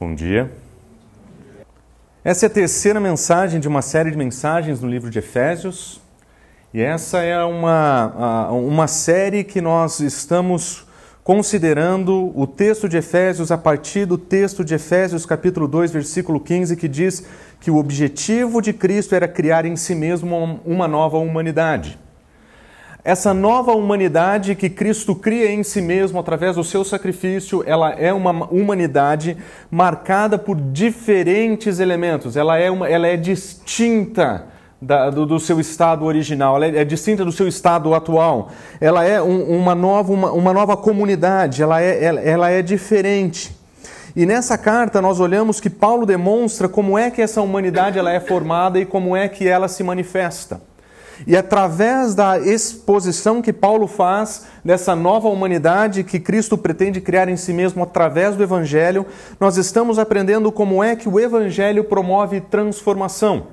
Bom dia. Essa é a terceira mensagem de uma série de mensagens no livro de Efésios. E essa é uma, uma série que nós estamos considerando o texto de Efésios a partir do texto de Efésios, capítulo 2, versículo 15, que diz que o objetivo de Cristo era criar em si mesmo uma nova humanidade. Essa nova humanidade que Cristo cria em si mesmo através do seu sacrifício, ela é uma humanidade marcada por diferentes elementos. Ela é, uma, ela é distinta da, do, do, seu estado original, ela é, é, distinta do seu estado atual. Ela é um, uma, nova, uma, uma, nova comunidade, ela é, ela, ela é diferente. E nessa carta nós olhamos que Paulo demonstra como é que essa humanidade ela é formada e como é que ela se manifesta. E através da exposição que Paulo faz dessa nova humanidade que Cristo pretende criar em si mesmo através do Evangelho, nós estamos aprendendo como é que o Evangelho promove transformação.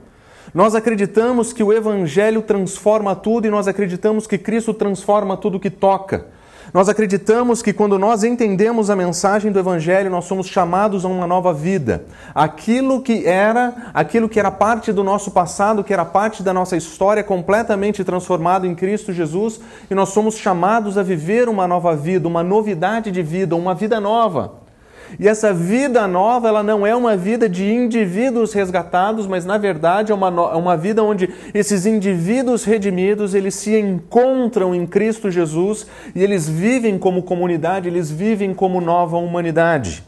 Nós acreditamos que o Evangelho transforma tudo e nós acreditamos que Cristo transforma tudo que toca. Nós acreditamos que quando nós entendemos a mensagem do Evangelho, nós somos chamados a uma nova vida. Aquilo que era, aquilo que era parte do nosso passado, que era parte da nossa história, completamente transformado em Cristo Jesus, e nós somos chamados a viver uma nova vida, uma novidade de vida, uma vida nova. E essa vida nova, ela não é uma vida de indivíduos resgatados, mas na verdade é uma, é uma vida onde esses indivíduos redimidos, eles se encontram em Cristo Jesus e eles vivem como comunidade, eles vivem como nova humanidade.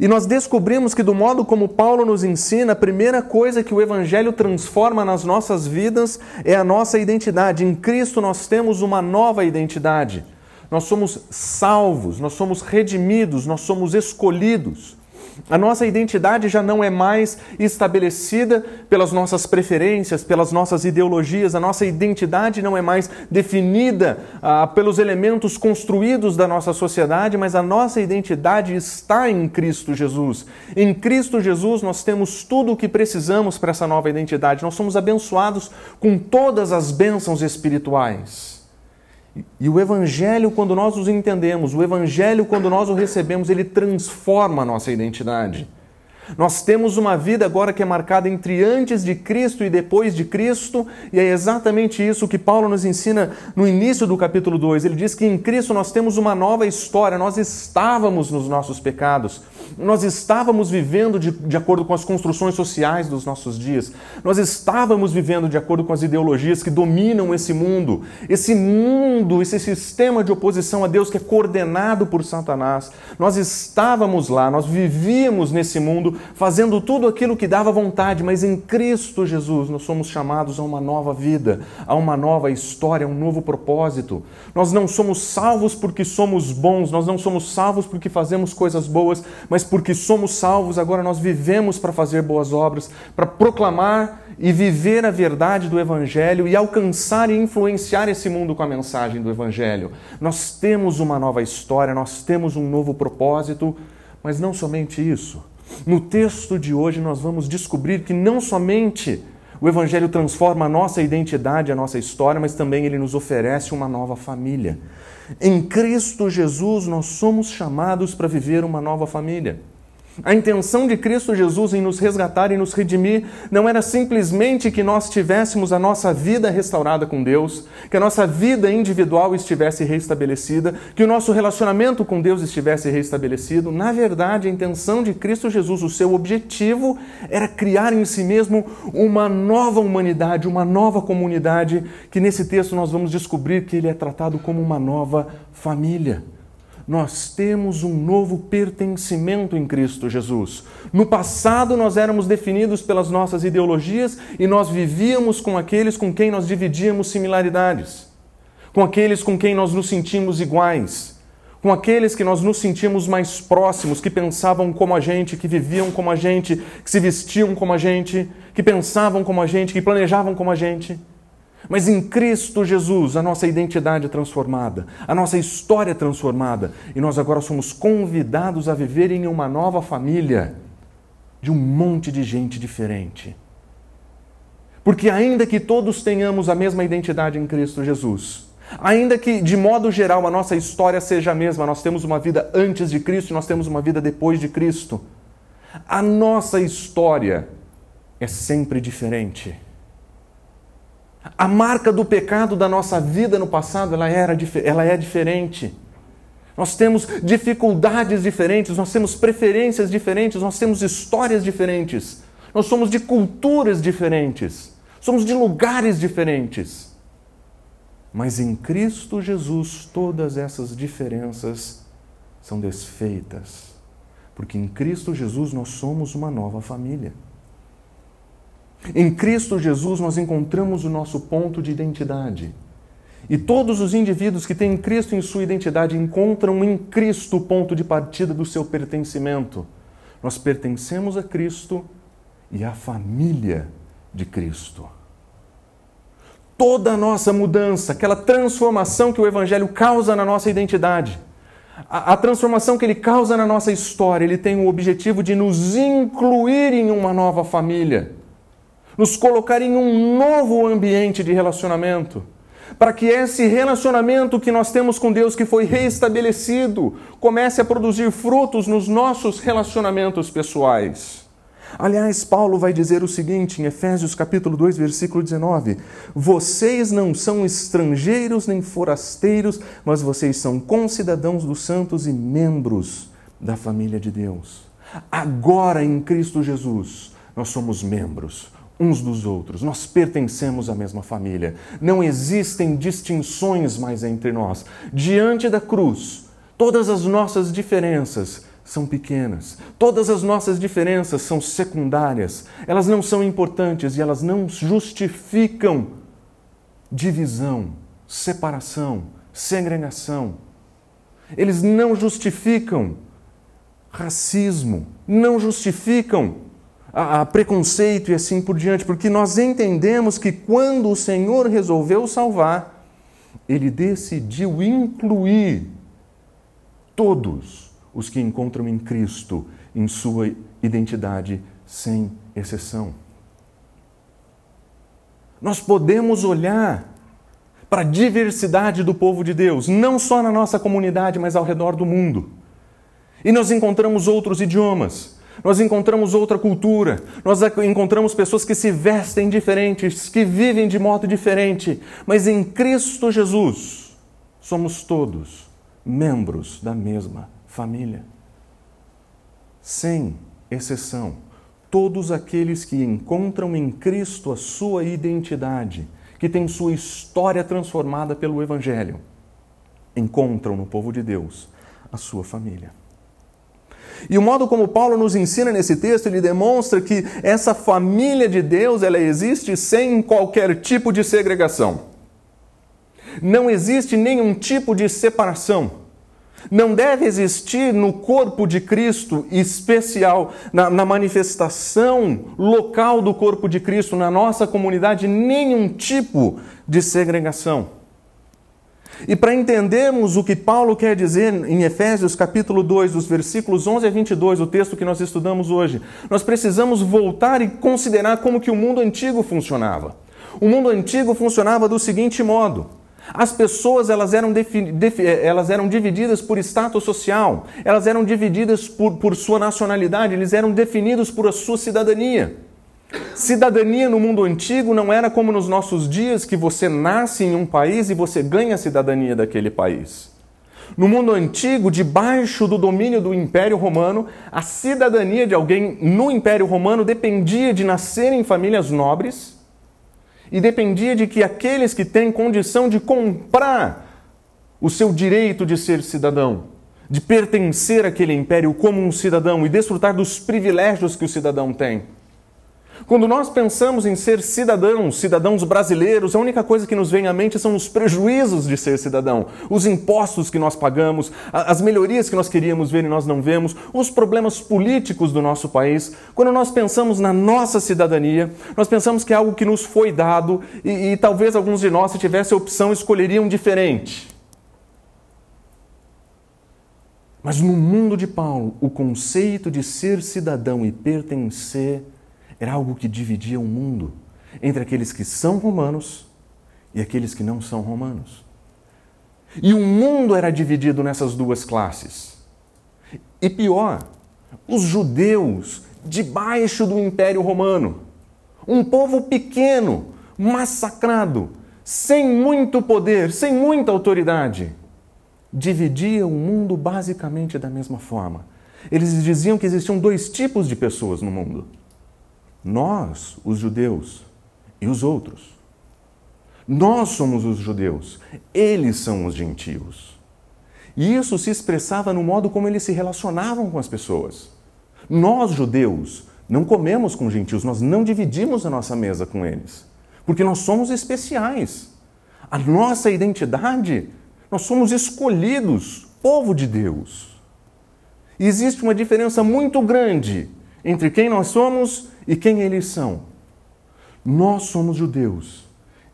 E nós descobrimos que, do modo como Paulo nos ensina, a primeira coisa que o Evangelho transforma nas nossas vidas é a nossa identidade. Em Cristo nós temos uma nova identidade. Nós somos salvos, nós somos redimidos, nós somos escolhidos. A nossa identidade já não é mais estabelecida pelas nossas preferências, pelas nossas ideologias, a nossa identidade não é mais definida ah, pelos elementos construídos da nossa sociedade, mas a nossa identidade está em Cristo Jesus. Em Cristo Jesus nós temos tudo o que precisamos para essa nova identidade, nós somos abençoados com todas as bênçãos espirituais. E o Evangelho, quando nós os entendemos, o Evangelho, quando nós o recebemos, ele transforma a nossa identidade. Nós temos uma vida agora que é marcada entre antes de Cristo e depois de Cristo, e é exatamente isso que Paulo nos ensina no início do capítulo 2. Ele diz que em Cristo nós temos uma nova história, nós estávamos nos nossos pecados, nós estávamos vivendo de, de acordo com as construções sociais dos nossos dias, nós estávamos vivendo de acordo com as ideologias que dominam esse mundo, esse mundo, esse sistema de oposição a Deus que é coordenado por Satanás. Nós estávamos lá, nós vivíamos nesse mundo fazendo tudo aquilo que dava vontade, mas em Cristo Jesus nós somos chamados a uma nova vida, a uma nova história, a um novo propósito. Nós não somos salvos porque somos bons, nós não somos salvos porque fazemos coisas boas, mas porque somos salvos, agora nós vivemos para fazer boas obras, para proclamar e viver a verdade do Evangelho e alcançar e influenciar esse mundo com a mensagem do Evangelho. Nós temos uma nova história, nós temos um novo propósito, mas não somente isso. No texto de hoje, nós vamos descobrir que não somente o Evangelho transforma a nossa identidade, a nossa história, mas também ele nos oferece uma nova família. Em Cristo Jesus, nós somos chamados para viver uma nova família. A intenção de Cristo Jesus em nos resgatar e nos redimir não era simplesmente que nós tivéssemos a nossa vida restaurada com Deus, que a nossa vida individual estivesse restabelecida, que o nosso relacionamento com Deus estivesse restabelecido. Na verdade, a intenção de Cristo Jesus, o seu objetivo era criar em si mesmo uma nova humanidade, uma nova comunidade, que nesse texto nós vamos descobrir que ele é tratado como uma nova família nós temos um novo pertencimento em Cristo Jesus. No passado, nós éramos definidos pelas nossas ideologias e nós vivíamos com aqueles com quem nós dividíamos similaridades, com aqueles com quem nós nos sentimos iguais, com aqueles que nós nos sentimos mais próximos, que pensavam como a gente, que viviam como a gente, que se vestiam como a gente, que pensavam como a gente, que planejavam como a gente. Mas em Cristo Jesus, a nossa identidade é transformada, a nossa história é transformada, e nós agora somos convidados a viver em uma nova família de um monte de gente diferente. Porque, ainda que todos tenhamos a mesma identidade em Cristo Jesus, ainda que de modo geral a nossa história seja a mesma, nós temos uma vida antes de Cristo e nós temos uma vida depois de Cristo, A nossa história é sempre diferente. A marca do pecado da nossa vida no passado, ela, era, ela é diferente. Nós temos dificuldades diferentes, nós temos preferências diferentes, nós temos histórias diferentes, nós somos de culturas diferentes, somos de lugares diferentes. Mas em Cristo Jesus todas essas diferenças são desfeitas, porque em Cristo Jesus nós somos uma nova família. Em Cristo Jesus nós encontramos o nosso ponto de identidade. E todos os indivíduos que têm Cristo em sua identidade encontram em Cristo o ponto de partida do seu pertencimento. Nós pertencemos a Cristo e à família de Cristo. Toda a nossa mudança, aquela transformação que o Evangelho causa na nossa identidade, a, a transformação que ele causa na nossa história, ele tem o objetivo de nos incluir em uma nova família, nos colocar em um novo ambiente de relacionamento para que esse relacionamento que nós temos com Deus, que foi reestabelecido, comece a produzir frutos nos nossos relacionamentos pessoais. Aliás, Paulo vai dizer o seguinte em Efésios capítulo 2, versículo 19: Vocês não são estrangeiros nem forasteiros, mas vocês são concidadãos dos santos e membros da família de Deus. Agora em Cristo Jesus, nós somos membros uns dos outros. Nós pertencemos à mesma família. Não existem distinções mais entre nós. Diante da cruz, todas as nossas diferenças são pequenas. Todas as nossas diferenças são secundárias. Elas não são importantes e elas não justificam divisão, separação, segregação. Eles não justificam racismo, não justificam a, a preconceito e assim por diante, porque nós entendemos que quando o Senhor resolveu salvar, ele decidiu incluir todos os que encontram em Cristo em sua identidade, sem exceção. Nós podemos olhar para a diversidade do povo de Deus, não só na nossa comunidade, mas ao redor do mundo. E nós encontramos outros idiomas, nós encontramos outra cultura, nós encontramos pessoas que se vestem diferentes, que vivem de modo diferente, mas em Cristo Jesus somos todos membros da mesma família. Sem exceção, todos aqueles que encontram em Cristo a sua identidade, que têm sua história transformada pelo Evangelho, encontram no povo de Deus a sua família. E o modo como Paulo nos ensina nesse texto, ele demonstra que essa família de Deus, ela existe sem qualquer tipo de segregação. Não existe nenhum tipo de separação. Não deve existir no corpo de Cristo especial, na, na, manifestação local do corpo de Cristo, na nossa comunidade, nenhum tipo de segregação. E para entendermos o que Paulo quer dizer em Efésios capítulo 2, dos versículos 11 a 22, o texto que nós estudamos hoje, nós precisamos voltar e considerar como que o mundo antigo funcionava. O mundo antigo funcionava do seguinte modo: as pessoas elas eram, elas eram divididas por status social, elas eram divididas por, por sua nacionalidade, eles eram definidos por a sua cidadania. Cidadania no mundo antigo não era como nos nossos dias, que você nasce em um país e você ganha a cidadania daquele país. No mundo antigo, debaixo do domínio do Império Romano, a cidadania de alguém no Império Romano dependia de nascer em famílias nobres e dependia de que aqueles que têm condição de comprar o seu direito de ser cidadão, de pertencer àquele império como um cidadão e desfrutar dos privilégios que o cidadão tem. Quando nós pensamos em ser cidadãos, cidadãos brasileiros, a única coisa que nos vem à mente são os prejuízos de ser cidadão, os impostos que nós pagamos, as melhorias que nós queríamos ver e nós não vemos, os problemas políticos do nosso país. Quando nós pensamos na nossa cidadania, nós pensamos que é algo que nos foi dado e, e talvez alguns de nós, se tivesse a opção, escolheriam diferente. Mas no mundo de Paulo, o conceito de ser cidadão e pertencer era algo que dividia o mundo entre aqueles que são romanos e aqueles que não são romanos. E o mundo era dividido nessas duas classes. E pior, Os judeus debaixo do Império Romano. Um povo pequeno, massacrado, sem muito poder, sem muita autoridade. Dividia o mundo basicamente da mesma forma. Eles diziam que existiam dois tipos de pessoas no mundo: nós, os judeus, e os outros. Nós somos os judeus, eles são os gentios. E isso se expressava no modo como eles se relacionavam com as pessoas. Nós, judeus, não comemos com gentios, nós não dividimos a nossa mesa com eles, porque nós somos especiais. A nossa identidade, nós somos escolhidos, povo de Deus. E existe uma diferença muito grande entre quem nós somos e quem eles são. Nós somos judeus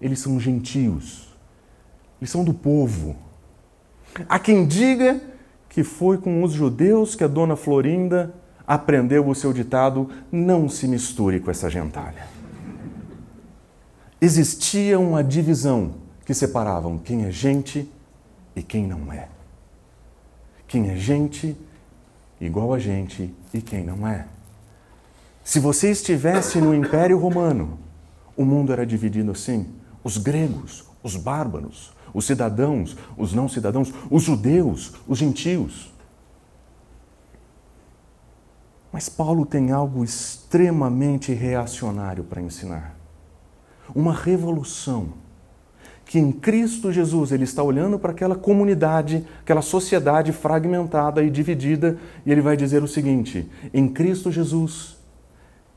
eles são gentios, eles são do povo. Há quem diga que foi com os judeus que a dona Florinda aprendeu o seu ditado: não se misture com essa gentalha. Existia uma divisão que separavam quem é gente e quem não é. Quem é gente igual a gente e quem não é. Se você estivesse no Império Romano, o mundo era dividido assim os gregos, os bárbaros, os cidadãos, os não cidadãos, os judeus, os gentios. Mas Paulo tem algo extremamente reacionário para ensinar. Uma revolução que em Cristo Jesus ele está olhando para aquela comunidade, aquela sociedade fragmentada e dividida, e ele vai dizer o seguinte: em Cristo Jesus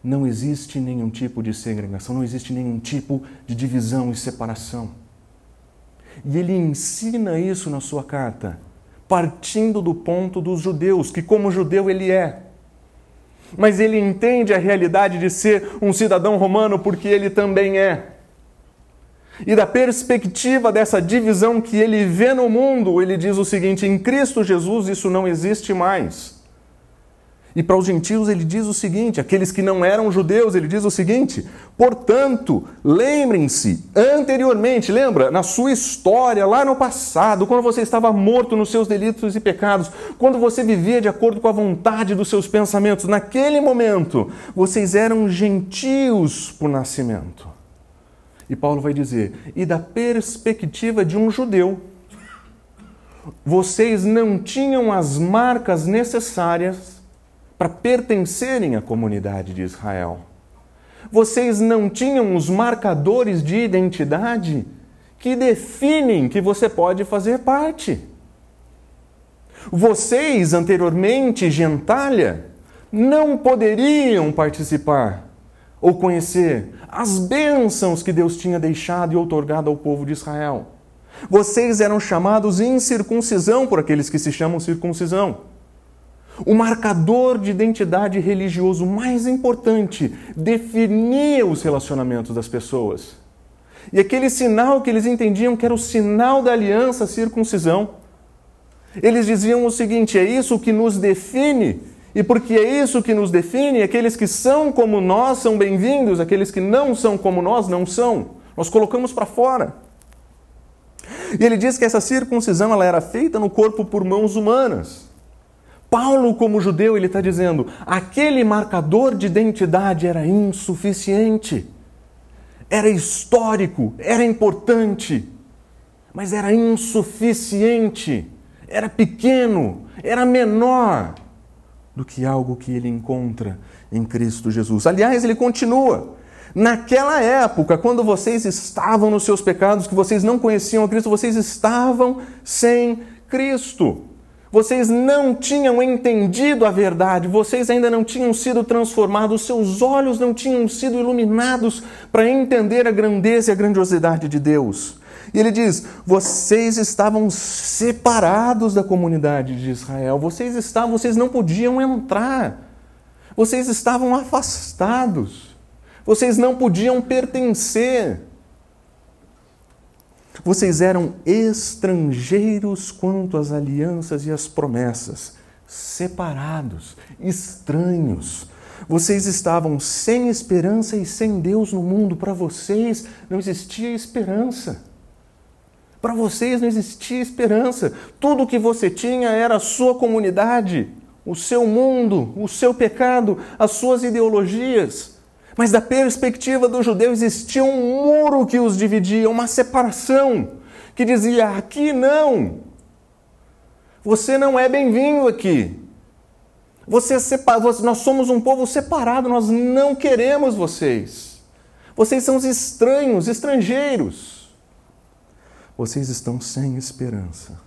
não existe nenhum tipo de segregação, não existe nenhum tipo de divisão e separação. E ele ensina isso na sua carta, partindo do ponto dos judeus, que como judeu ele é. Mas ele entende a realidade de ser um cidadão romano porque ele também é. E da perspectiva dessa divisão que ele vê no mundo, ele diz o seguinte: em Cristo Jesus isso não existe mais. E para os gentios ele diz o seguinte: aqueles que não eram judeus, ele diz o seguinte: portanto, lembrem-se, anteriormente, lembra, na sua história, lá no passado, quando você estava morto nos seus delitos e pecados, quando você vivia de acordo com a vontade dos seus pensamentos, naquele momento, vocês eram gentios por nascimento. E Paulo vai dizer: e da perspectiva de um judeu, vocês não tinham as marcas necessárias para pertencerem à comunidade de Israel. Vocês não tinham os marcadores de identidade que definem que você pode fazer parte. Vocês, anteriormente, gentalha, não poderiam participar ou conhecer as bênçãos que Deus tinha deixado e outorgado ao povo de Israel. Vocês eram chamados incircuncisão por aqueles que se chamam circuncisão. O marcador de identidade religioso mais importante definia os relacionamentos das pessoas. E aquele sinal que eles entendiam que era o sinal da aliança, circuncisão, eles diziam o seguinte: é isso que nos define, e porque é isso que nos define, aqueles que são como nós são bem-vindos, aqueles que não são como nós não são. Nós colocamos para fora. E ele diz que essa circuncisão ela era feita no corpo por mãos humanas. Paulo, como judeu, ele está dizendo: aquele marcador de identidade era insuficiente, era histórico, era importante, mas era insuficiente, era pequeno, era menor do que algo que ele encontra em Cristo Jesus. Aliás, ele continua. Naquela época, quando vocês estavam nos seus pecados, que vocês não conheciam a Cristo, vocês estavam sem Cristo. Vocês não tinham entendido a verdade, vocês ainda não tinham sido transformados, seus olhos não tinham sido iluminados para entender a grandeza e a grandiosidade de Deus. E ele diz: vocês estavam separados da comunidade de Israel, vocês estavam, vocês não podiam entrar, vocês estavam afastados, vocês não podiam pertencer. Vocês eram estrangeiros quanto às alianças e às promessas, separados, estranhos. Vocês estavam sem esperança e sem Deus no mundo. Para vocês não existia esperança. Para vocês não existia esperança. Tudo que você tinha era a sua comunidade, o seu mundo, o seu pecado, as suas ideologias. Mas da perspectiva do judeu existia um muro que os dividia, uma separação que dizia: aqui não. Você não é bem-vindo aqui. Você é. Nós somos um povo separado, nós não queremos vocês. Vocês são os estranhos, estrangeiros. Vocês estão sem esperança.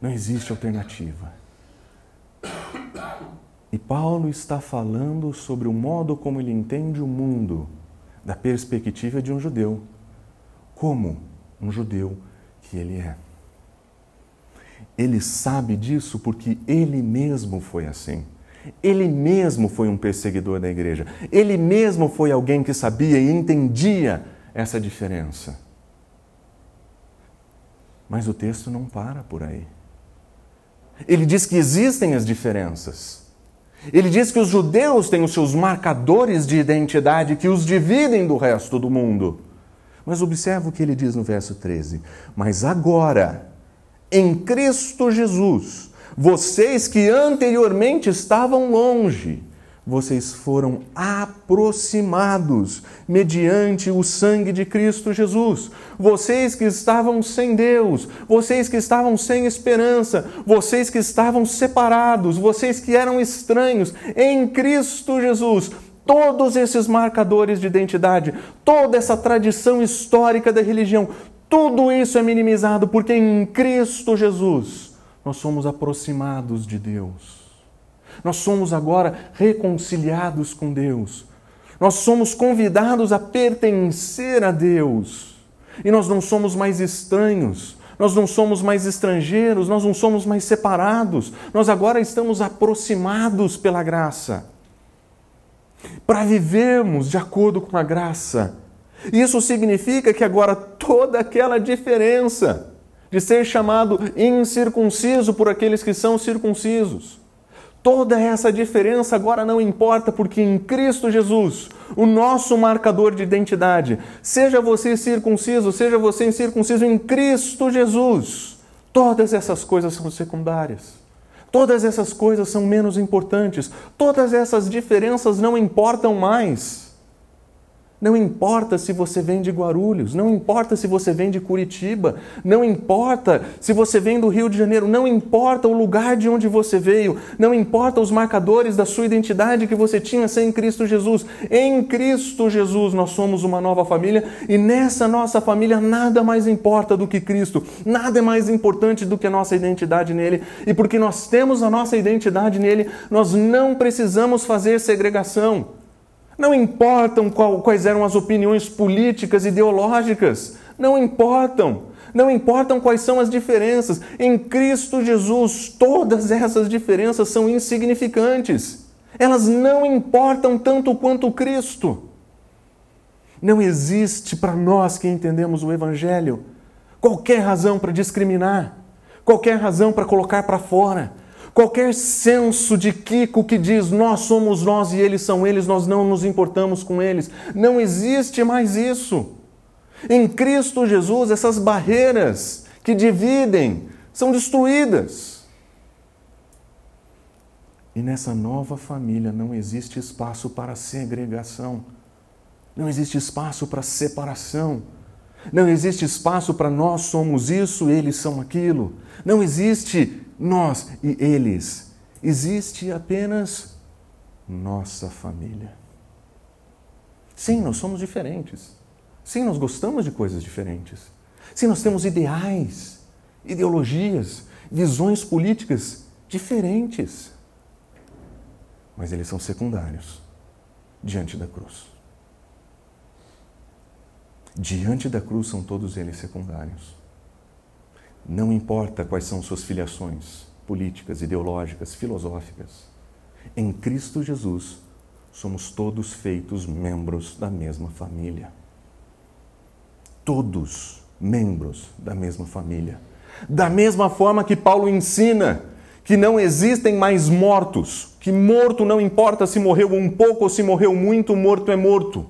Não existe alternativa. E Paulo está falando sobre o modo como ele entende o mundo, da perspectiva de um judeu. Como um judeu que ele é. Ele sabe disso porque ele mesmo foi assim. Ele mesmo foi um perseguidor da igreja. Ele mesmo foi alguém que sabia e entendia essa diferença. Mas o texto não para por aí. Ele diz que existem as diferenças. Ele diz que os judeus têm os seus marcadores de identidade que os dividem do resto do mundo. Mas observa o que ele diz no verso 13: Mas agora, em Cristo Jesus, vocês que anteriormente estavam longe, vocês foram aproximados mediante o sangue de Cristo Jesus. Vocês que estavam sem Deus, vocês que estavam sem esperança, vocês que estavam separados, vocês que eram estranhos, em Cristo Jesus, todos esses marcadores de identidade, toda essa tradição histórica da religião, tudo isso é minimizado porque em Cristo Jesus nós somos aproximados de Deus. Nós somos agora reconciliados com Deus. Nós somos convidados a pertencer a Deus. E nós não somos mais estranhos, nós não somos mais estrangeiros, nós não somos mais separados. Nós agora estamos aproximados pela graça. Para vivermos de acordo com a graça. Isso significa que agora toda aquela diferença de ser chamado incircunciso por aqueles que são circuncisos, Toda essa diferença agora não importa, porque em Cristo Jesus, o nosso marcador de identidade, seja você circunciso, seja você incircunciso, em Cristo Jesus, todas essas coisas são secundárias. Todas essas coisas são menos importantes. Todas essas diferenças não importam mais. Não importa se você vem de Guarulhos, não importa se você vem de Curitiba, não importa se você vem do Rio de Janeiro, não importa o lugar de onde você veio, não importa os marcadores da sua identidade que você tinha sem Cristo Jesus. Em Cristo Jesus nós somos uma nova família e nessa nossa família nada mais importa do que Cristo, nada é mais importante do que a nossa identidade nele. E porque nós temos a nossa identidade nele, nós não precisamos fazer segregação. Não importam qual, quais eram as opiniões políticas, ideológicas. Não importam. Não importam quais são as diferenças. Em Cristo Jesus, todas essas diferenças são insignificantes. Elas não importam tanto quanto Cristo. Não existe para nós que entendemos o Evangelho qualquer razão para discriminar, qualquer razão para colocar para fora Qualquer senso de Kiko que diz nós somos nós e eles são eles, nós não nos importamos com eles. Não existe mais isso. Em Cristo Jesus, essas barreiras que dividem são destruídas. E nessa nova família não existe espaço para segregação, não existe espaço para separação, não existe espaço para nós somos isso, eles são aquilo, não existe nós e eles. Existe apenas nossa família. Sim, nós somos diferentes. Sim, nós gostamos de coisas diferentes. Sim, nós temos ideais, ideologias, visões políticas diferentes. Mas eles são secundários diante da cruz. Diante da cruz são todos eles secundários. Não importa quais são suas filiações políticas, ideológicas, filosóficas. Em Cristo Jesus, somos todos feitos membros da mesma família. Todos membros da mesma família. Da mesma forma que Paulo ensina que não existem mais mortos, que morto não importa se morreu um pouco ou se morreu muito, morto é morto.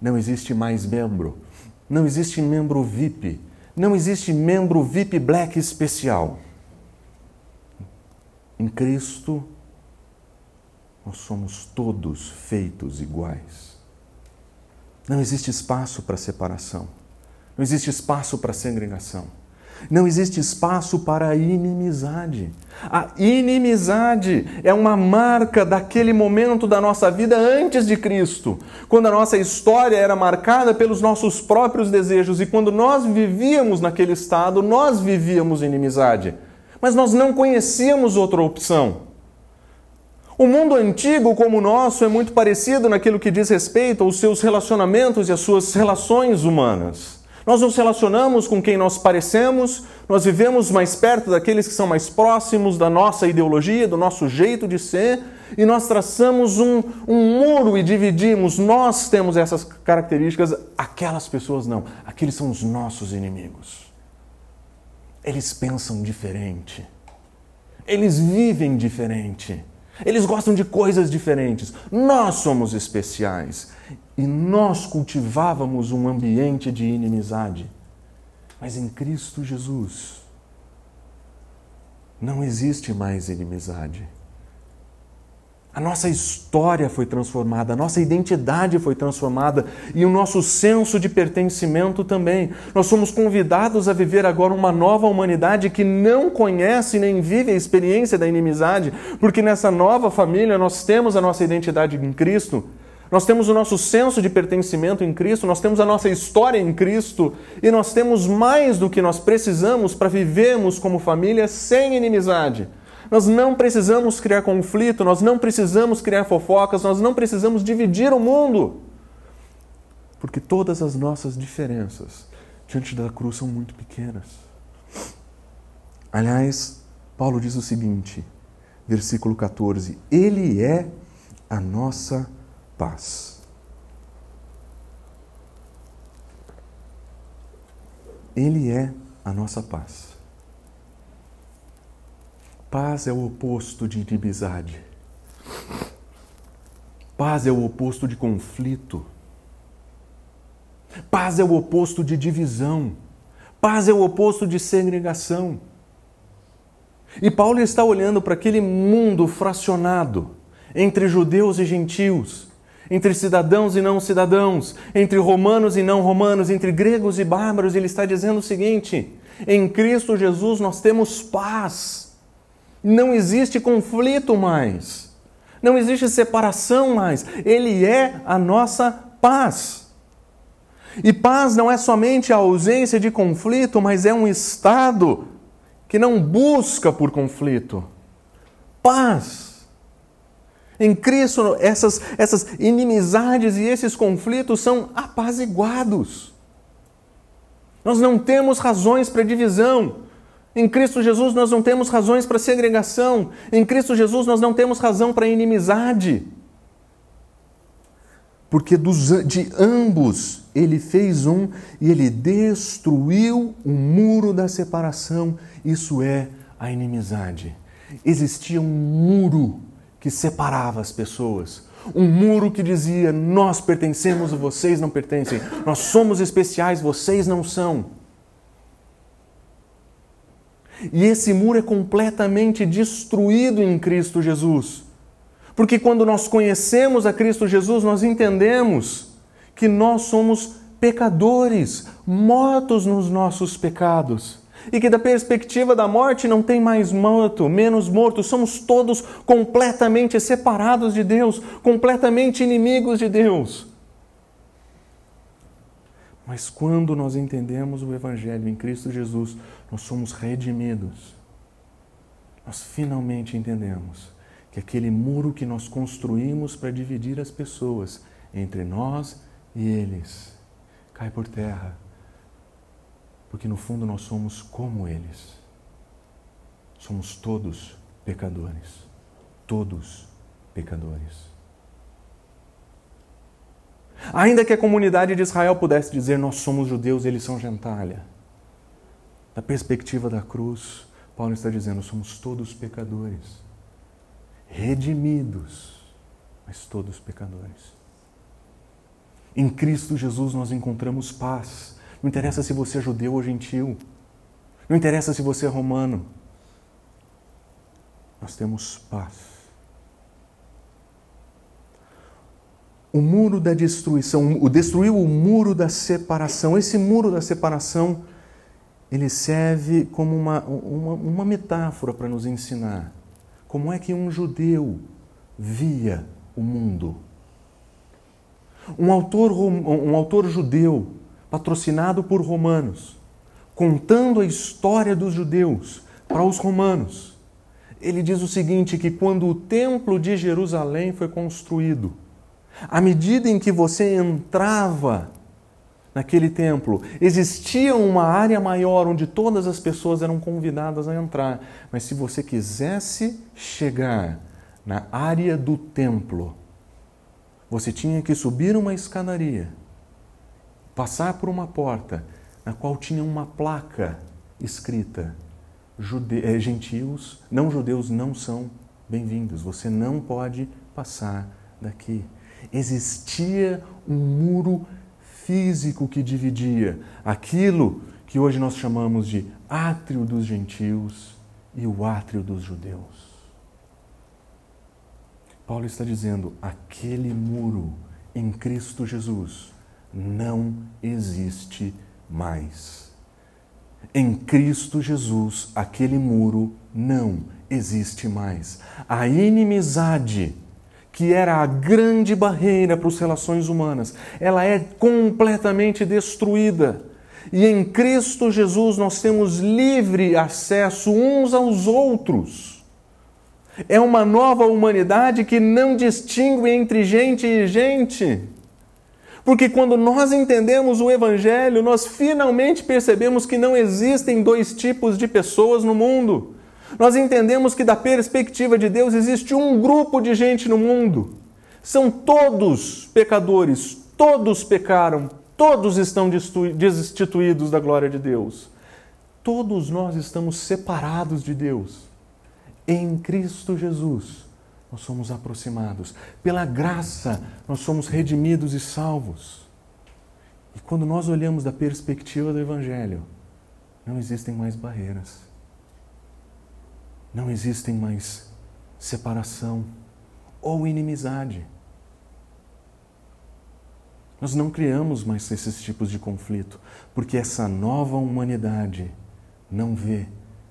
Não existe mais membro, não existe membro VIP, não existe membro VIP Black especial. Em Cristo, nós somos todos feitos iguais. Não existe espaço para separação. Não existe espaço para segregação. Não existe espaço para inimizade. A inimizade é uma marca daquele momento da nossa vida antes de Cristo, quando a nossa história era marcada pelos nossos próprios desejos e quando nós vivíamos naquele estado, nós vivíamos inimizade. Mas nós não conhecíamos outra opção. O mundo antigo, como o nosso, é muito parecido naquilo que diz respeito aos seus relacionamentos e às suas relações humanas. Nós nos relacionamos com quem nós parecemos, nós vivemos mais perto daqueles que são mais próximos da nossa ideologia, do nosso jeito de ser, e nós traçamos um, um muro e dividimos. Nós temos essas características, aquelas pessoas não. Aqueles são os nossos inimigos. Eles pensam diferente, eles vivem diferente. Eles gostam de coisas diferentes. Nós somos especiais. E nós cultivávamos um ambiente de inimizade. Mas em Cristo Jesus não existe mais inimizade. A nossa história foi transformada, a nossa identidade foi transformada e o nosso senso de pertencimento também. Nós somos convidados a viver agora uma nova humanidade que não conhece nem vive a experiência da inimizade, porque nessa nova família nós temos a nossa identidade em Cristo, nós temos o nosso senso de pertencimento em Cristo, nós temos a nossa história em Cristo e nós temos mais do que nós precisamos para vivermos como família sem inimizade nós não precisamos criar conflito, nós não precisamos criar fofocas, nós não precisamos dividir o mundo. Porque todas as nossas diferenças diante da cruz são muito pequenas. Aliás, Paulo diz o seguinte, versículo 14: Ele é a nossa paz. Ele é a nossa paz. Paz é o oposto de inimizade. Paz é o oposto de conflito. Paz é o oposto de divisão. Paz é o oposto de segregação. E Paulo está olhando para aquele mundo fracionado entre judeus e gentios, entre cidadãos e não cidadãos, entre romanos e não romanos, entre gregos e bárbaros. Ele está dizendo o seguinte: em Cristo Jesus nós temos paz. Não existe conflito mais. Não existe separação mais. Ele é a nossa paz. E paz não é somente a ausência de conflito, mas é um estado que não busca por conflito. Paz. Em Cristo, essas, essas inimizades e esses conflitos são apaziguados. Nós não temos razões para divisão. Em Cristo Jesus nós não temos razões para segregação. Em Cristo Jesus nós não temos razão para inimizade. Porque dos, de ambos ele fez um e ele destruiu o muro da separação. Isso é a inimizade. Existia um muro que separava as pessoas. Um muro que dizia: Nós pertencemos, vocês não pertencem. Nós somos especiais, vocês não são. E esse muro é completamente destruído em Cristo Jesus. Porque quando nós conhecemos a Cristo Jesus, nós entendemos que nós somos pecadores, mortos nos nossos pecados. E que da perspectiva da morte não tem mais morto, menos morto, somos todos completamente separados de Deus, completamente inimigos de Deus. Mas quando nós entendemos o Evangelho em Cristo Jesus, nós somos redimidos. Nós finalmente entendemos que aquele muro que nós construímos para dividir as pessoas entre nós e eles cai por terra, porque no fundo nós somos como eles. Somos todos pecadores. Todos pecadores. Ainda que a comunidade de Israel pudesse dizer nós somos judeus, eles são gentalha. Da perspectiva da cruz, Paulo está dizendo somos todos pecadores, redimidos, mas todos pecadores. Em Cristo Jesus nós encontramos paz. Não interessa se você é judeu ou gentil. Não interessa se você é romano. nós temos paz. O muro da destruição, o destruiu o muro da separação. Esse muro da separação, ele serve como uma, uma, uma metáfora para nos ensinar como é que um judeu via o mundo. Um autor, um autor judeu, patrocinado por romanos, contando a história dos judeus para os romanos, ele diz o seguinte: que quando o templo de Jerusalém foi construído, à medida em que você entrava naquele templo, existia uma área maior onde todas as pessoas eram convidadas a entrar. Mas se você quisesse chegar na área do templo, você tinha que subir uma escadaria, passar por uma porta na qual tinha uma placa escrita: Jude... Eh, gentios, não judeus não são bem-vindos. Você não pode passar daqui existia um muro físico que dividia aquilo que hoje nós chamamos de átrio dos gentios e o átrio dos judeus. Paulo está dizendo: aquele muro em Cristo Jesus não existe mais. Em Cristo Jesus, aquele muro não existe mais. A inimizade que era a grande barreira para as relações humanas, ela é completamente destruída. E em Cristo Jesus nós temos livre acesso uns aos outros. É uma nova humanidade que não distingue entre gente e gente. Porque quando nós entendemos o Evangelho, nós finalmente percebemos que não existem dois tipos de pessoas no mundo. Nós entendemos que, da perspectiva de Deus, existe um grupo de gente no mundo. São todos pecadores, todos pecaram, todos estão destituídos da glória de Deus. Todos nós estamos separados de Deus. Em Cristo Jesus, nós somos aproximados. Pela graça, nós somos redimidos e salvos. E quando nós olhamos da perspectiva do Evangelho, não existem mais barreiras não existem mais separação ou inimizade. Nós não criamos mais esses tipos de conflito, porque essa nova humanidade não vê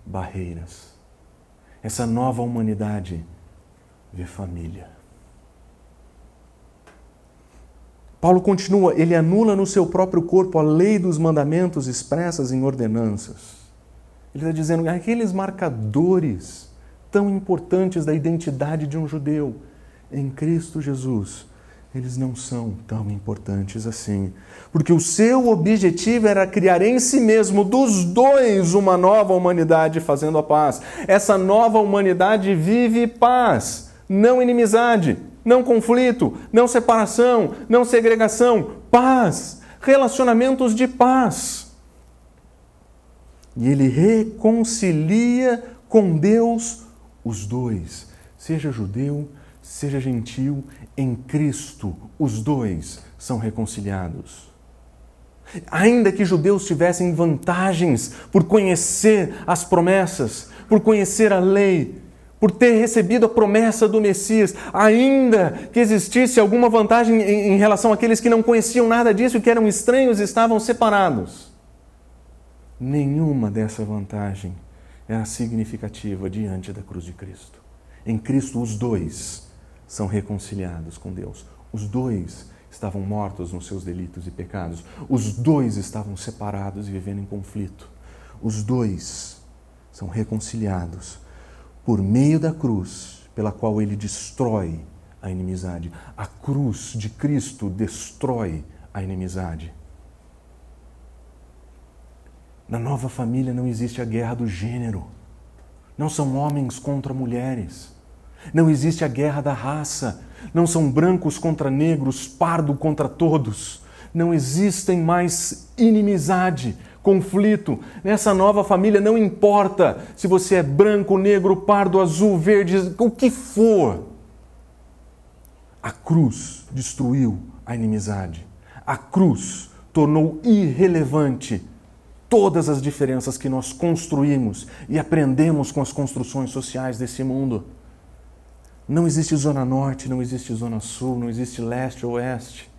barreiras. Essa nova humanidade vê família. Paulo continua, ele anula no seu próprio corpo a lei dos mandamentos expressas em ordenanças. Ele está dizendo que aqueles marcadores tão importantes da identidade de um judeu em Cristo Jesus, eles não são tão importantes assim. Porque o seu objetivo era criar em si mesmo, dos dois, uma nova humanidade fazendo a paz. Essa nova humanidade vive paz, não inimizade, não conflito, não separação, não segregação. Paz, relacionamentos de paz. E ele reconcilia com Deus os dois, seja judeu, seja gentil, em Cristo os dois são reconciliados. Ainda que judeus tivessem vantagens por conhecer as promessas, por conhecer a lei, por ter recebido a promessa do Messias, ainda que existisse alguma vantagem em, relação àqueles que não conheciam nada disso, que eram estranhos e estavam separados nenhuma dessa vantagem era significativa diante da cruz de Cristo. Em Cristo, os dois são reconciliados com Deus. Os dois estavam mortos nos seus delitos e pecados. Os dois estavam separados e vivendo em conflito. Os dois são reconciliados por meio da cruz, pela qual ele destrói a inimizade. A cruz de Cristo destrói a inimizade. Na nova família não existe a guerra do gênero. Não são homens contra mulheres. Não existe a guerra da raça. Não são brancos contra negros, pardo contra todos. Não existem mais inimizade, conflito. Nessa nova família não importa se você é branco, negro, pardo, azul, verde, o que for. A cruz destruiu a inimizade. A cruz tornou irrelevante todas as diferenças que nós construímos e aprendemos com as construções sociais desse mundo. Não existe zona norte, não existe zona sul, não existe leste ou oeste.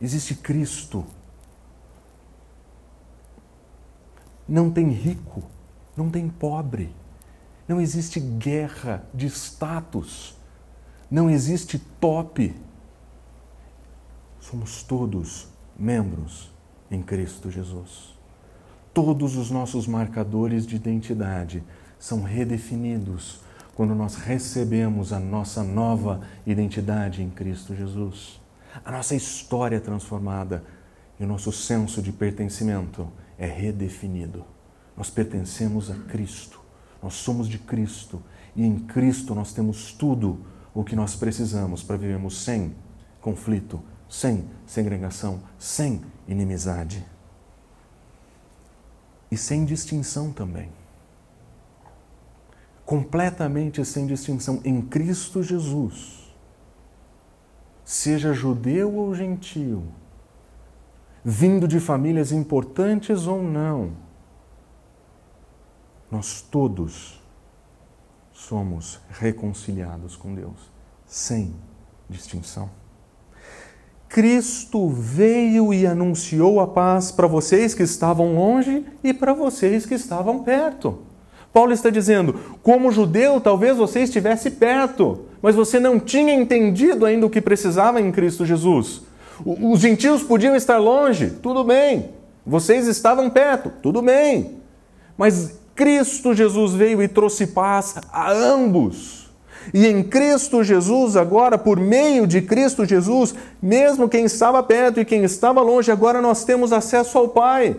Existe Cristo. Não tem rico, não tem pobre. Não existe guerra de status. Não existe top. Somos todos membros em Cristo Jesus todos os nossos marcadores de identidade são redefinidos quando nós recebemos a nossa nova identidade em Cristo Jesus. A nossa história é transformada e o nosso senso de pertencimento é redefinido. Nós pertencemos a Cristo, nós somos de Cristo e em Cristo nós temos tudo o que nós precisamos para vivermos sem conflito, sem segregação, sem inimizade e sem distinção também. Completamente sem distinção em Cristo Jesus. Seja judeu ou gentio, vindo de famílias importantes ou não, nós todos somos reconciliados com Deus, sem distinção. Cristo veio e anunciou a paz para vocês que estavam longe e para vocês que estavam perto. Paulo está dizendo: como judeu, talvez você estivesse perto, mas você não tinha entendido ainda o que precisava em Cristo Jesus. Os gentios podiam estar longe, tudo bem. Vocês estavam perto, tudo bem. Mas Cristo Jesus veio e trouxe paz a ambos. E em Cristo Jesus, agora, por meio de Cristo Jesus, mesmo quem estava perto e quem estava longe, agora nós temos acesso ao Pai.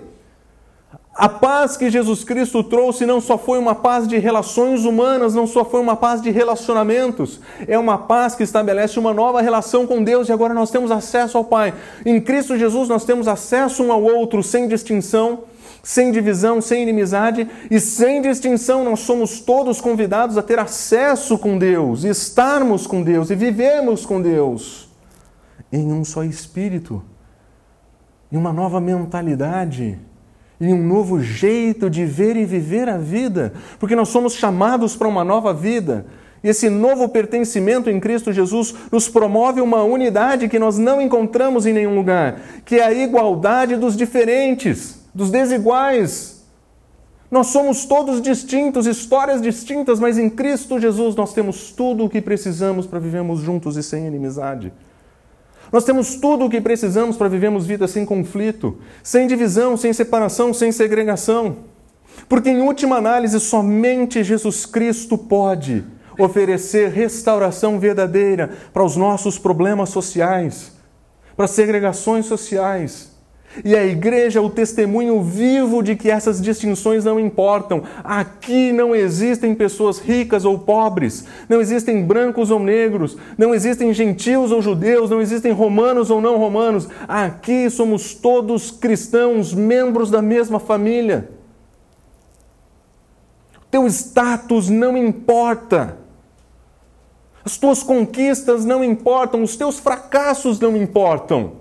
A paz que Jesus Cristo trouxe não só foi uma paz de relações humanas, não só foi uma paz de relacionamentos, é uma paz que estabelece uma nova relação com Deus e agora nós temos acesso ao Pai. Em Cristo Jesus nós temos acesso um ao outro sem distinção sem divisão, sem inimizade e sem distinção, nós somos todos convidados a ter acesso com Deus, e estarmos com Deus e vivemos com Deus em um só espírito, em uma nova mentalidade, em um novo jeito de ver e viver a vida, porque nós somos chamados para uma nova vida. E esse novo pertencimento em Cristo Jesus nos promove uma unidade que nós não encontramos em nenhum lugar, que é a igualdade dos diferentes dos desiguais. Nós somos todos distintos, histórias distintas, mas em Cristo Jesus nós temos tudo o que precisamos para vivermos juntos e sem inimizade. Nós temos tudo o que precisamos para vivermos vida sem conflito, sem divisão, sem separação, sem segregação. Porque, em última análise, somente Jesus Cristo pode oferecer restauração verdadeira para os nossos problemas sociais, para as segregações sociais e a igreja é o testemunho vivo de que essas distinções não importam. Aqui não existem pessoas ricas ou pobres, não existem brancos ou negros, não existem gentios ou judeus, não existem romanos ou não romanos. Aqui somos todos cristãos, membros da mesma família. Teu status não importa. As tuas conquistas não importam, os teus fracassos não importam.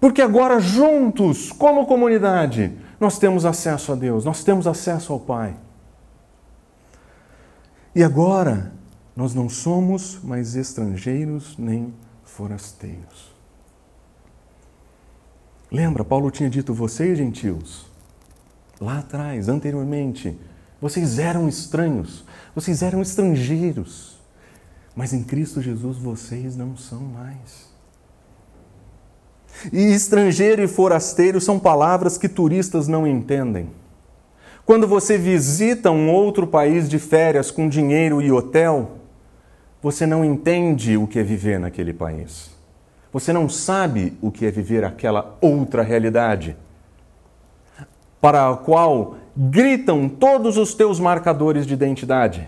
Porque agora, juntos, como comunidade, nós temos acesso a Deus, nós temos acesso ao Pai. E agora, nós não somos mais estrangeiros nem forasteiros. Lembra, Paulo tinha dito: vocês, gentios, lá atrás, anteriormente, vocês eram estranhos, vocês eram estrangeiros, mas em Cristo Jesus vocês não são mais. E estrangeiro e forasteiro são palavras que turistas não entendem. Quando você visita um outro país de férias com dinheiro e hotel, você não entende o que é viver naquele país. Você não sabe o que é viver aquela outra realidade, para a qual gritam todos os teus marcadores de identidade.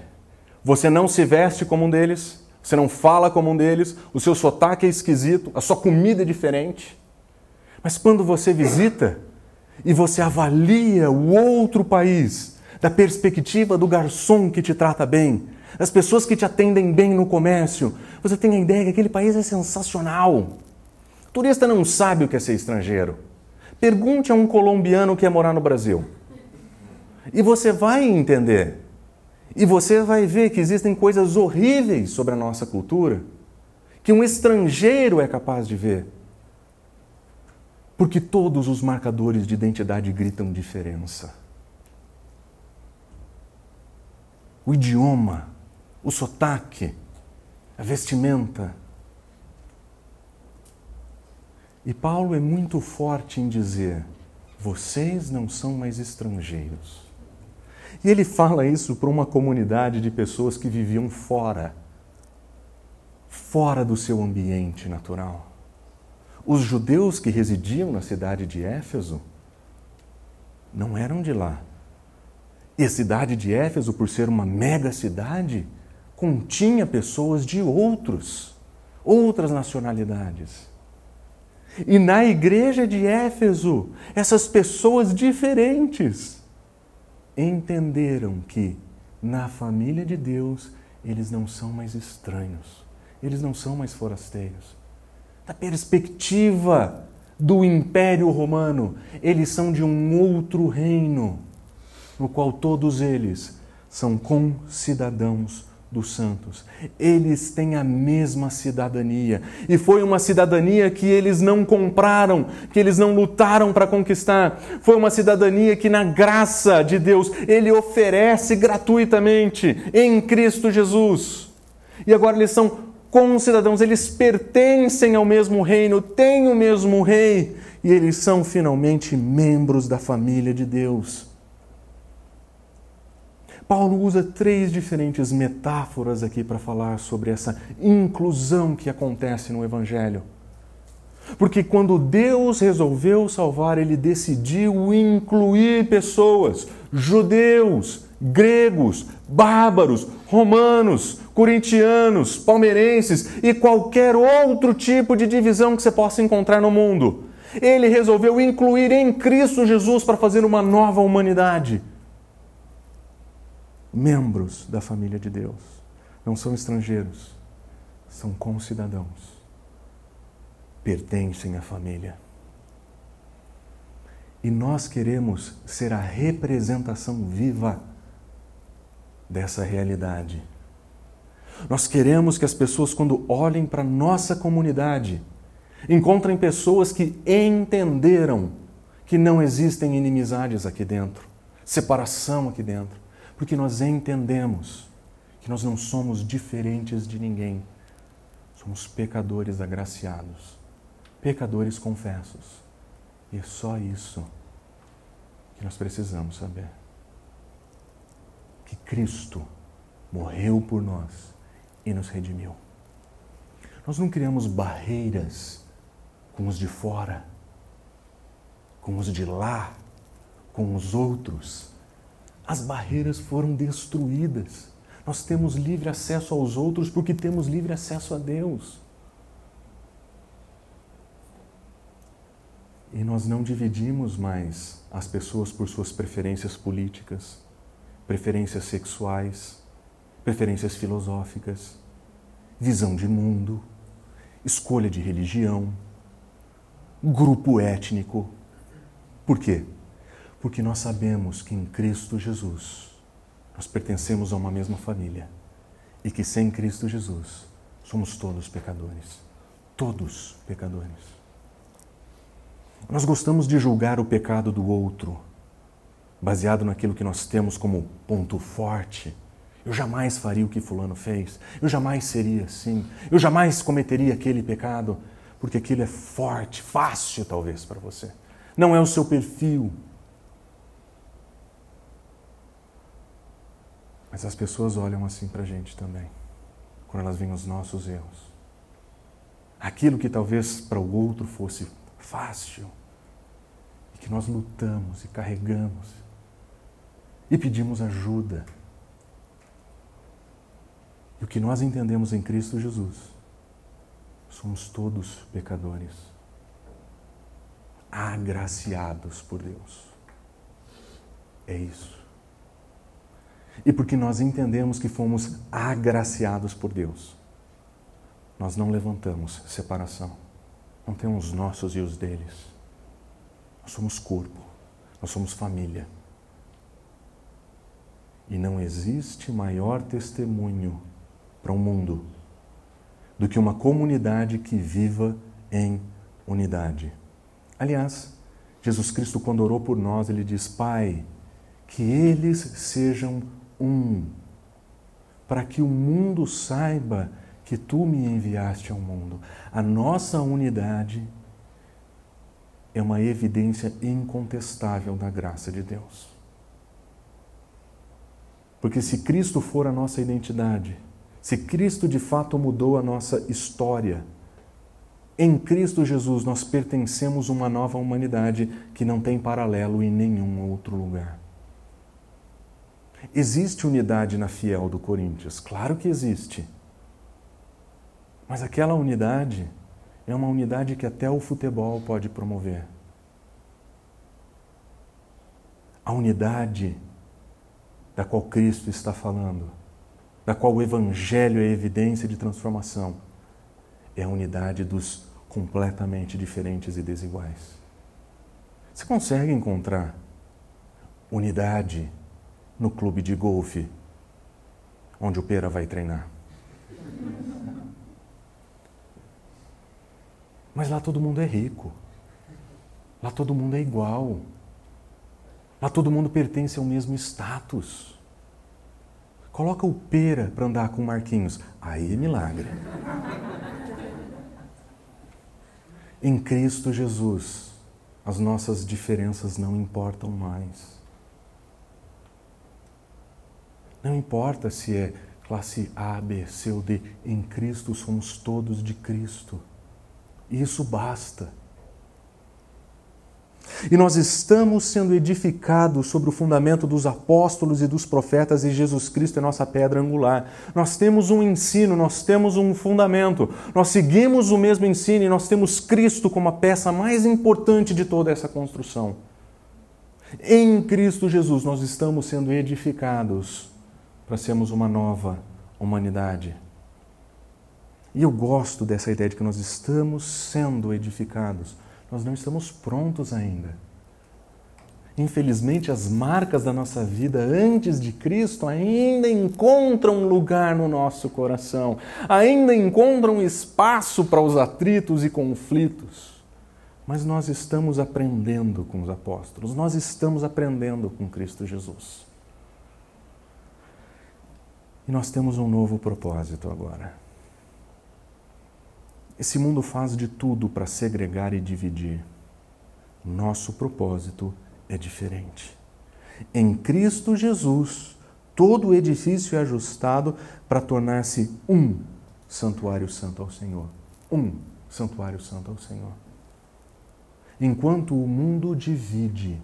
Você não se veste como um deles, você não fala como um deles, o seu sotaque é esquisito, a sua comida é diferente. Mas quando você visita e você avalia o outro país da perspectiva do garçom que te trata bem, das pessoas que te atendem bem no comércio, você tem a ideia que aquele país é sensacional. O turista não sabe o que é ser estrangeiro. Pergunte a um colombiano que quer morar no Brasil. E você vai entender. E você vai ver que existem coisas horríveis sobre a nossa cultura que um estrangeiro é capaz de ver. Porque todos os marcadores de identidade gritam diferença. O idioma, o sotaque, a vestimenta. E Paulo é muito forte em dizer: vocês não são mais estrangeiros. E ele fala isso para uma comunidade de pessoas que viviam fora, fora do seu ambiente natural. Os judeus que residiam na cidade de Éfeso não eram de lá. E a cidade de Éfeso, por ser uma mega cidade, continha pessoas de outros, outras nacionalidades. E na igreja de Éfeso, essas pessoas diferentes entenderam que na família de Deus eles não são mais estranhos, eles não são mais forasteiros. Da perspectiva do Império Romano, eles são de um outro reino, no qual todos eles são concidadãos dos santos. Eles têm a mesma cidadania. E foi uma cidadania que eles não compraram, que eles não lutaram para conquistar. Foi uma cidadania que, na graça de Deus, Ele oferece gratuitamente em Cristo Jesus. E agora eles são concidadãos, eles pertencem ao mesmo reino, têm o mesmo rei, e eles são finalmente membros da família de Deus. Paulo usa três diferentes metáforas aqui para falar sobre essa inclusão que acontece no Evangelho. Porque quando Deus resolveu salvar, ele decidiu incluir pessoas, judeus, gregos, bárbaros, romanos, corintianos, palmeirenses e qualquer outro tipo de divisão que você possa encontrar no mundo. Ele resolveu incluir em Cristo Jesus para fazer uma nova humanidade membros da família de Deus. Não são estrangeiros, são concidadãos. Pertencem à família. E nós queremos ser a representação viva dessa realidade. Nós queremos que as pessoas, quando olhem para nossa comunidade, encontrem pessoas que entenderam que não existem inimizades aqui dentro, separação aqui dentro porque nós entendemos que nós não somos diferentes de ninguém. Somos pecadores agraciados, pecadores confessos. E é só isso que nós precisamos saber. Que Cristo morreu por nós e nos redimiu. Nós não criamos barreiras com os de fora, com os de lá, com os outros as barreiras foram destruídas. Nós temos livre acesso aos outros porque temos livre acesso a Deus. E nós não dividimos mais as pessoas por suas preferências políticas, preferências sexuais, preferências filosóficas, visão de mundo, escolha de religião, grupo étnico. Por quê? Porque nós sabemos que em Cristo Jesus nós pertencemos a uma mesma família e que sem Cristo Jesus somos todos pecadores. Todos pecadores. Nós gostamos de julgar o pecado do outro baseado naquilo que nós temos como ponto forte. Eu jamais faria o que Fulano fez. Eu jamais seria assim. Eu jamais cometeria aquele pecado, porque aquilo é forte, fácil talvez para você. Não é o seu perfil. Mas as pessoas olham assim para a gente também, quando elas veem os nossos erros. Aquilo que talvez para o outro fosse fácil, e que nós lutamos e carregamos, e pedimos ajuda. E o que nós entendemos em Cristo Jesus, somos todos pecadores, agraciados por Deus. É isso e porque nós entendemos que fomos agraciados por Deus, nós não levantamos separação. Não temos os nossos e os deles. Nós somos corpo, nós somos família. E não existe maior testemunho para o um mundo do que uma comunidade que viva em unidade. Aliás, Jesus Cristo, quando orou por nós, ele diz: Pai, que eles sejam um, para que o mundo saiba que tu me enviaste ao mundo. A nossa unidade é uma evidência incontestável da graça de Deus. Porque se Cristo for a nossa identidade, se Cristo de fato mudou a nossa história, em Cristo Jesus nós pertencemos a uma nova humanidade que não tem paralelo em nenhum outro lugar. Existe unidade na fiel do Corinthians? Claro que existe. Mas aquela unidade é uma unidade que até o futebol pode promover. A unidade da qual Cristo está falando, da qual o Evangelho é evidência de transformação, é a unidade dos completamente diferentes e desiguais. Você consegue encontrar unidade no clube de golfe onde o Pera vai treinar? Mas lá todo mundo é rico. Lá todo mundo é igual. Lá todo mundo pertence ao mesmo status. Coloca o Pera para andar com o Marquinhos. Aí é milagre. em Cristo Jesus, as nossas diferenças não importam mais. Não importa se é classe A, B, C ou D, em Cristo somos todos de Cristo. E isso basta. E nós estamos sendo edificados sobre o fundamento dos apóstolos e dos profetas, e Jesus Cristo é nossa pedra angular. Nós temos um ensino, nós temos um fundamento, nós seguimos o mesmo ensino e nós temos Cristo como a peça mais importante de toda essa construção. Em Cristo Jesus nós estamos sendo edificados para sermos uma nova humanidade. E eu gosto dessa ideia de que nós estamos sendo edificados. Nós não estamos prontos ainda. Infelizmente, as marcas da nossa vida antes de Cristo ainda encontram lugar no nosso coração, ainda encontram espaço para os atritos e conflitos. Mas nós estamos aprendendo com os apóstolos, nós estamos aprendendo com Cristo Jesus. E nós temos um novo propósito agora. Esse mundo faz de tudo para segregar e dividir. Nosso propósito é diferente. Em Cristo Jesus, todo o edifício é ajustado para tornar-se um santuário santo ao Senhor. Um santuário santo ao Senhor. Enquanto o mundo divide,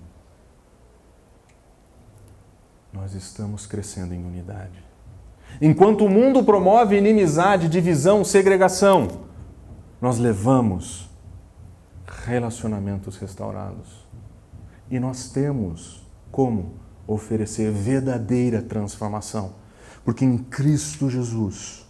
nós estamos crescendo em unidade. Enquanto o mundo promove inimizade, divisão, segregação, nós levamos relacionamentos restaurados. E nós temos como oferecer verdadeira transformação, porque em Cristo Jesus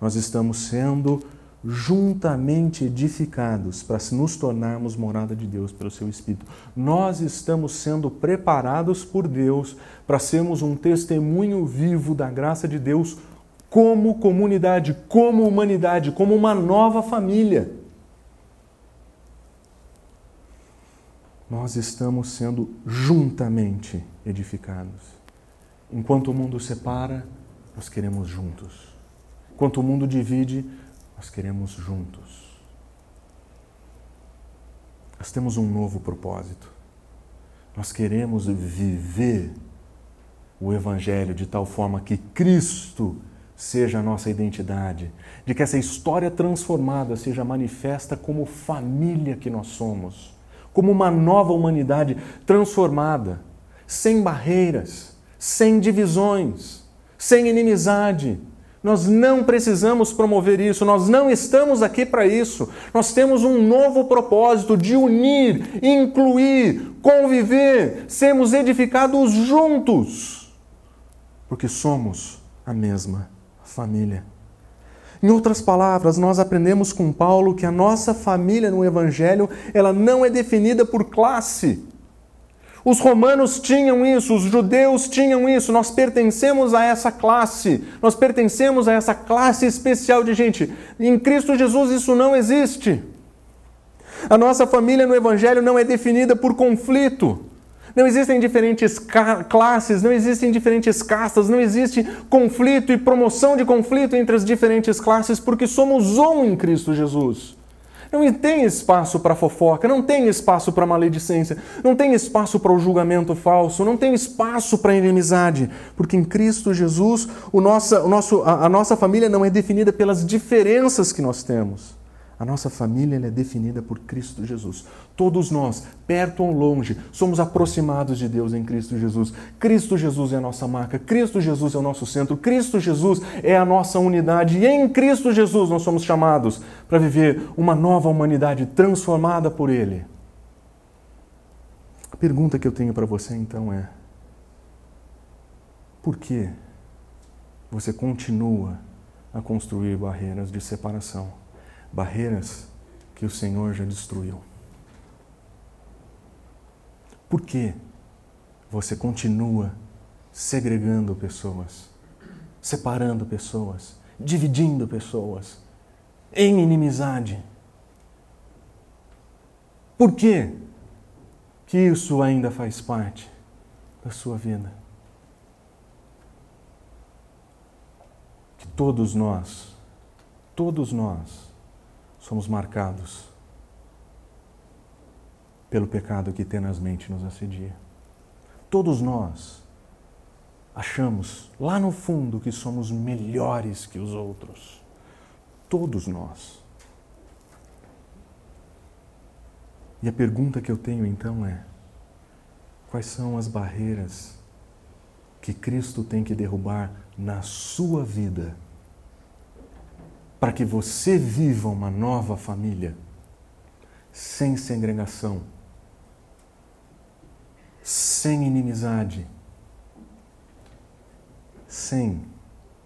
nós estamos sendo juntamente edificados para nos tornarmos morada de Deus pelo seu Espírito. Nós estamos sendo preparados por Deus para sermos um testemunho vivo da graça de Deus como comunidade, como humanidade, como uma nova família. Nós estamos sendo juntamente edificados. Enquanto o mundo separa, nós queremos juntos. Enquanto o mundo divide, nós queremos juntos. Nós temos um novo propósito. Nós queremos viver o Evangelho de tal forma que Cristo seja a nossa identidade, de que essa história transformada seja manifesta como família que nós somos, como uma nova humanidade transformada, sem barreiras, sem divisões, sem inimizade, nós não precisamos promover isso, nós não estamos aqui para isso. Nós temos um novo propósito de unir, incluir, conviver, sermos edificados juntos, porque somos a mesma família. Em outras palavras, nós aprendemos com Paulo que a nossa família no evangelho, ela não é definida por classe. Os romanos tinham isso, os judeus tinham isso, nós pertencemos a essa classe, nós pertencemos a essa classe especial de gente. Em Cristo Jesus isso não existe. A nossa família no Evangelho não é definida por conflito. Não existem diferentes classes, não existem diferentes castas, não existe conflito e promoção de conflito entre as diferentes classes, porque somos um em Cristo Jesus. Não tem espaço para fofoca, não tem espaço para maledicência, não tem espaço para o julgamento falso, não tem espaço para inimizade, porque em Cristo Jesus o nossa, o nosso, a, a nossa família não é definida pelas diferenças que nós temos. A nossa família é definida por Cristo Jesus. Todos nós, perto ou longe, somos aproximados de Deus em Cristo Jesus. Cristo Jesus é a nossa marca, Cristo Jesus é o nosso centro, Cristo Jesus é a nossa unidade. E em Cristo Jesus nós somos chamados para viver uma nova humanidade transformada por Ele. A pergunta que eu tenho para você então é: por que você continua a construir barreiras de separação? Barreiras que o Senhor já destruiu. Por que você continua segregando pessoas, separando pessoas, dividindo pessoas em inimizade? Por que que isso ainda faz parte da sua vida? Que todos nós, todos nós, somos marcados pelo pecado que tenazmente nos assedia. Todos nós achamos lá no fundo que somos melhores que os outros. Todos nós. E a pergunta que eu tenho então é: quais são as barreiras que Cristo tem que derrubar na sua vida? Para que você viva uma nova família sem segregação, sem inimizade, sem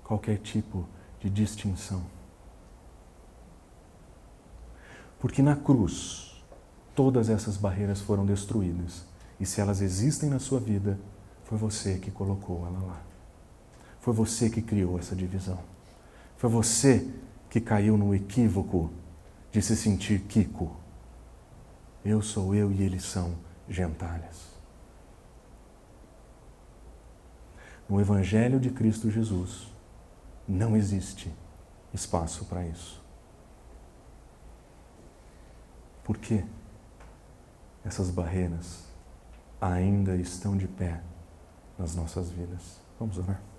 qualquer tipo de distinção. Porque na cruz, todas essas barreiras foram destruídas. E se elas existem na sua vida, foi você que colocou ela lá. Foi você que criou essa divisão. Foi você que caiu no equívoco de se sentir Kiko. Eu sou eu e eles são gentalhas. No Evangelho de Cristo Jesus, não existe espaço para isso. Por que essas barreiras ainda estão de pé nas nossas vidas? Vamos orar.